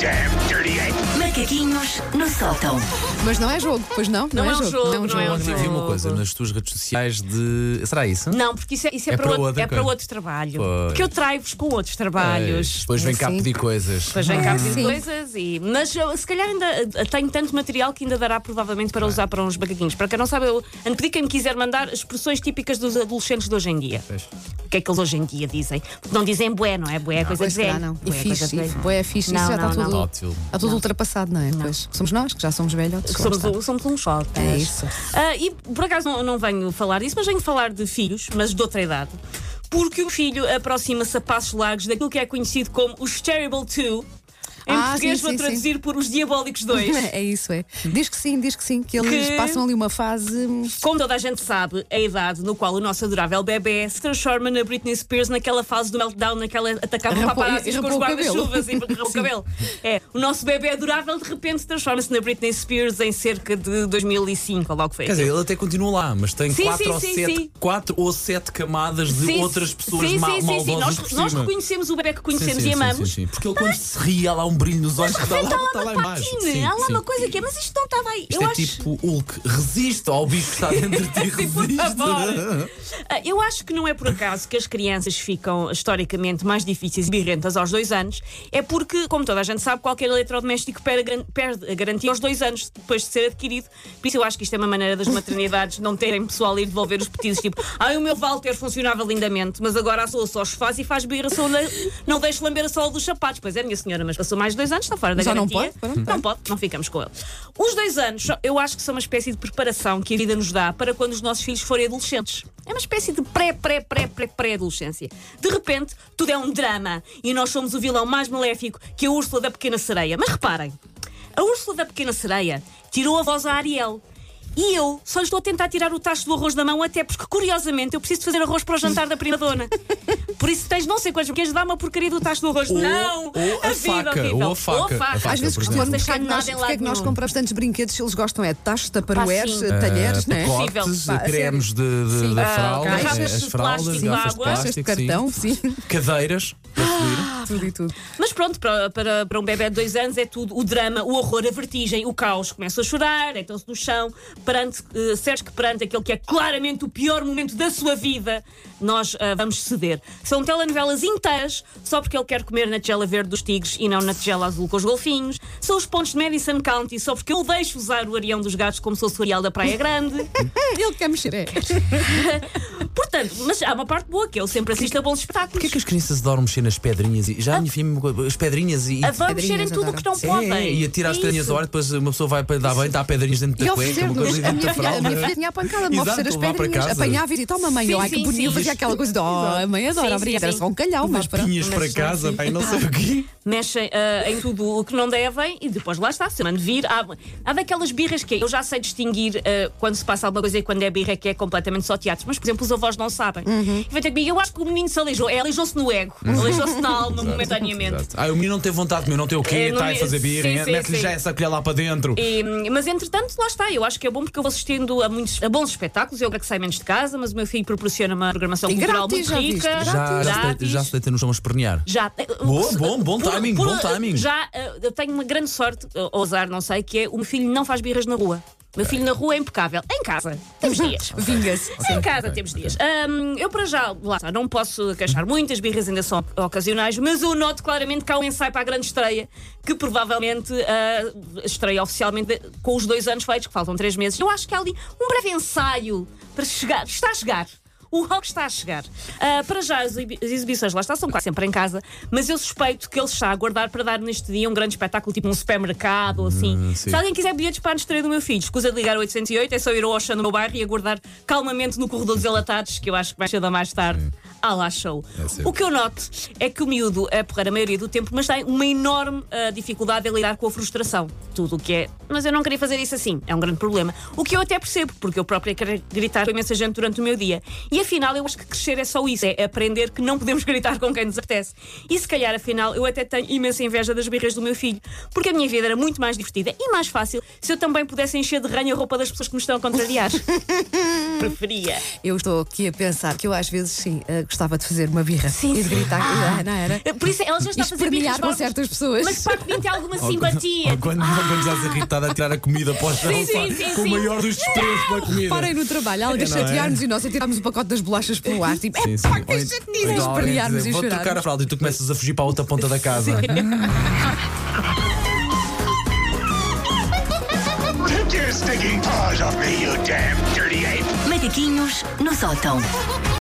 damn dirty ape! Macaquinhos no sótão. Mas não é jogo, pois não? Não é um jogo, Não é um não jogo. é um Ontem vi uma coisa nas tuas redes sociais de. Será isso? Não, porque isso é, isso é, É para, para outro, outra é para coisa. outro trabalho. Pois. Que eu traio-vos com outros Pois, trabalhos. Depois vem cá Sim. pedir coisas. Depois vem cá pedir Sim. coisas e. Mas eu, se calhar ainda eh, tenho tanto material que ainda dará provavelmente para usar para uns macaquinhos. Para quem não sabe, eu ando pedir quem me quiser mandar expressões típicas dos adolescentes de hoje em dia. Pois. O que é que eles hoje em dia dizem? Porque não dizem bué, não é? Bué é coisa de velho. não. Bué E é coisa fixe, de velho. bué é fixe, isso já está tudo, Ótimo. está tudo ultrapassado, não é? Pois somos nós que já somos velhotes. lá Somos, um- somos um choque. É isso. Ah, e por acaso não, não venho falar disso, mas venho falar de filhos, mas de outra idade. Porque o filho aproxima-se a passos largos daquilo que é conhecido como os Terrible Two. Em Ah, português sim, vou sim, traduzir por os Diabólicos 2. É isso, é. Diz que sim, diz que sim, que eles Que- passam ali uma fase. hum, Como toda a gente sabe, a idade no qual o nosso adorável bebê se transforma na Britney Spears naquela fase do meltdown, naquela atacava paparazzis com os rapou o cabelo. guarda-chuvas e rapou o cabelo. É, o nosso bebê adorável de repente transforma-se na Britney Spears em cerca de 2005, ou logo foi. Quer dizer, ele até continua lá, mas tem Sim, quatro, sim, ou sim, sete, sim. quatro ou sete camadas de Sim, outras pessoas sim, ma sim, sim, sim. Nós, nós reconhecemos o bebê que Sim, conhecemos sim, e sim, amamos. sim, sim. Porque ele quando se ri, há lá um brilho nos olhos que está lá, Então, está lá uma embaixo. Sim, há lá sim. uma coisa que é, mas isto não estava aí. Isto eu é acho. tipo Hulk, resiste ao bicho que está dentro de ti, resiste. Ah, Eu acho que não é por acaso que as crianças ficam historicamente mais difíceis e birrentas aos dois anos, é porque, como toda a gente sabe, qualquer eletrodoméstico perde a a garantia aos dois anos depois de ser adquirido. Por isso eu acho que isto é uma maneira das maternidades não terem pessoal a ir devolver os petizos, tipo, ah, o meu Walter funcionava lindamente, mas agora assou só os sofás e faz birra, não deixo lamber a sola dos sapatos. Pois é, minha senhora, mas passou mais de dois anos, está fora da Já não garantia. pode? Pronto. Não pode, não ficamos com ele. Os dois anos, eu acho que são uma espécie de preparação que a vida nos dá para quando os nossos filhos forem adolescentes. É uma espécie de pré, pré, pré, pré, pré-adolescência. De repente, tudo é um drama e nós somos o vilão mais maléfico que a Úrsula da Pequena Sereia. Mas reparem, a Úrsula da Pequena Sereia tirou a voz a Ariel. E eu só lhe estou a tentar tirar o tacho do arroz da mão, até porque, curiosamente, eu preciso de fazer arroz para o jantar da prima dona. Por isso tens não sei quantos queres dar uma porcaria do tacho do arroz. Ou- não! ou a vida faca, horrível. ou a faca. A faca, Às vezes por costumamos que Não nós, deixar porque é que nós compramos tantos brinquedos se eles gostam é de tachos, taparueres, sim. talheres, Ah, não é? pacotes, Pá, a cremes de, de, Sim. da Ah, fralda, garrafas eh, de as fraldas, plástico, garrafas de água. Caixas de plástico, cartão, sim. sim. cadeiras para subir. Tudo e tudo. Mas pronto, para, para, para um bebê de dois anos é tudo o drama, o horror, a vertigem, o caos. Começam a chorar, deitam-se no chão, perante, eh, certos que perante aquele que é claramente o pior momento da sua vida, nós ah, vamos ceder. São telenovelas inteiras, só porque ele quer comer na tigela verde dos tigres e não na tigela azul com os golfinhos. São os pontos de Madison County, só porque eu deixo usar o Arião dos Gatos como se fosse o Ariel da Praia Grande. Ele quer mexer, é. Portanto, mas há uma parte boa, que ele sempre assiste a bons espetáculos. Porquê que as crianças adoram mexer nas pedrinhas? E, já a minha filha, me coisa, as pedrinhas e. Adoro mexer em pedrinhas, tudo o que não É, podem. e atira as É pedrinhas ao ar, depois uma pessoa vai para dar bem, dá pedrinhas dentro E da cueca, uma oferecer-nos. coisa A dentro minha da filha, a minha fralda. filha tinha a pancada de me Exato, oferecer as levar para pedrinhas. casa. Apanhava e dizia: Toma, mãe, Sim, ai que sim, bonito. sim. Fazia aquela coisa de Oh, a mãe adora, Sim, obrigada. Era sim. só um calhau, mas pronto. Pinhas para casa, bem, não sei o quê. mexem ah, em tudo o que não devem e depois lá está, se mando vir. Há, há daquelas birras que eu já sei distinguir ah, quando se passa alguma coisa e quando é birra que é completamente só teatro, mas por exemplo os avós não sabem. Uhum. E vem ter comigo, eu acho que o menino se aleijou, é, aleijou-se no ego, aleijou-se na alma momentaneamente. Exato. Ah, o menino não teve vontade de comer, não tem o quê, É, está não a é- fazer birra, é, mete-lhe já essa colher lá para dentro. E, mas entretanto, lá está, eu acho que é bom porque eu vou assistindo a, muitos, a bons espetáculos, eu agora que saio menos de casa, mas o meu filho proporciona uma programação E cultural grátis, muito já rica. viste? Já, já, se deita, Grátis. já se deita no chão a espernear. Já. Boa, bom, bom Por- timing, por- bom timing. Já eh, eu tenho uma grande sorte, eh, ou azar, não sei, que é o meu filho não faz birras na rua. Meu filho na rua é impecável. Em casa, temos dias. Vinga-se. Em casa temos dias. Eu, para já, lá não posso queixar muito, as birras ainda são ocasionais, mas eu noto claramente que há um ensaio para a grande estreia, que provavelmente ah, estreia oficialmente com os dois anos feitos, que faltam três meses. Eu acho que há ali um breve ensaio para chegar. Está a chegar. O rock está a chegar. Ah, para já, as exibi- as exibições lá está, são quase sempre em casa, mas eu suspeito que ele está a guardar para dar neste dia um grande espetáculo, tipo um supermercado ou assim. Hum, sim. Se alguém quiser bilhetes para a estreia do meu filho, escusa de ligar o 808, é só ir ao Ocean no meu bairro e aguardar calmamente no corredor dos enlatados, que eu acho que vai da mais tarde. Ah lá, show. É o que eu noto é que o miúdo é porrar a maioria do tempo, mas tem uma enorme ah, dificuldade em lidar com a frustração. Tudo o que é. Mas eu não queria fazer isso assim. É um grande problema. O que eu até percebo, porque eu própria quero gritar com imensa gente durante o meu dia. E afinal, eu acho que crescer é só isso. É aprender que não podemos gritar com quem nos apetece. E se calhar, afinal, eu até tenho imensa inveja das birras do meu filho. Porque a minha vida era muito mais divertida e mais fácil se eu também pudesse encher de ranho a roupa das pessoas que me estão a contrariar. Preferia. Eu estou aqui a pensar que eu às vezes sim, eh, gostava de fazer uma birra Sim, e de gritar. Ah, não era? Por isso ela já está a fazer birras com certas pessoas. Mas para que tem alguma Ou simpatia. quando, quando estás irritada a tirar a comida para o chão, Sim, sim, sim, com sim. o maior dos despreços pela comida. Parem no trabalho, alguém É, não é? chatear-nos e nós a tirarmos o pacote das bolachas pelo ar. Tipo, Sim, é sim. pá, Ou que chatice! ou Espernearmos e Vou trocar a chorar. fralda e tu começas a fugir para a outra ponta da casa. Macaquinhos no sótão.